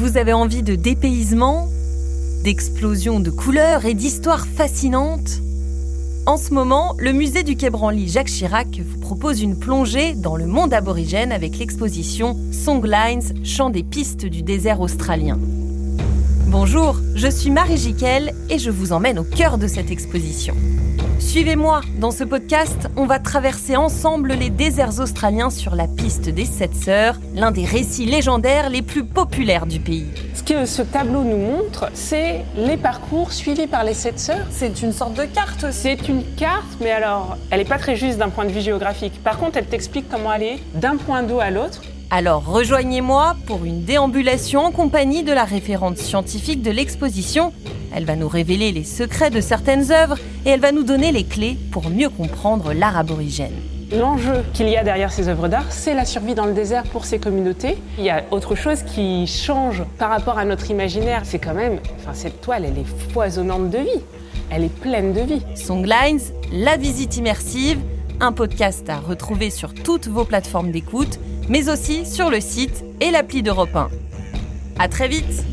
Vous avez envie de dépaysement, d'explosions de couleurs et d'histoires fascinantes? En ce moment, le musée du Quai Branly Jacques Chirac vous propose une plongée dans le monde aborigène avec l'exposition Songlines, chant des pistes du désert australien. Bonjour, je suis Marie Jiquel et je vous emmène au cœur de cette exposition. Suivez-moi, dans ce podcast, on va traverser ensemble les déserts australiens sur la piste des Sept Sœurs, l'un des récits légendaires les plus populaires du pays. Ce que ce tableau nous montre, c'est les parcours suivis par les Sept Sœurs. C'est une sorte de carte C'est une carte, mais alors, elle n'est pas très juste d'un point de vue géographique. Par contre, elle t'explique comment aller d'un point d'eau à l'autre. Alors rejoignez-moi pour une déambulation en compagnie de la référente scientifique de l'exposition. Elle va nous révéler les secrets de certaines œuvres et elle va nous donner les clés pour mieux comprendre l'art aborigène. L'enjeu qu'il y a derrière ces œuvres d'art, c'est la survie dans le désert pour ces communautés. Il y a autre chose qui change par rapport à notre imaginaire. C'est quand même, enfin cette toile, elle est foisonnante de vie. Elle est pleine de vie. Songlines, la visite immersive, un podcast à retrouver sur toutes vos plateformes d'écoute, mais aussi sur le site et l'appli d'Europe 1. À très vite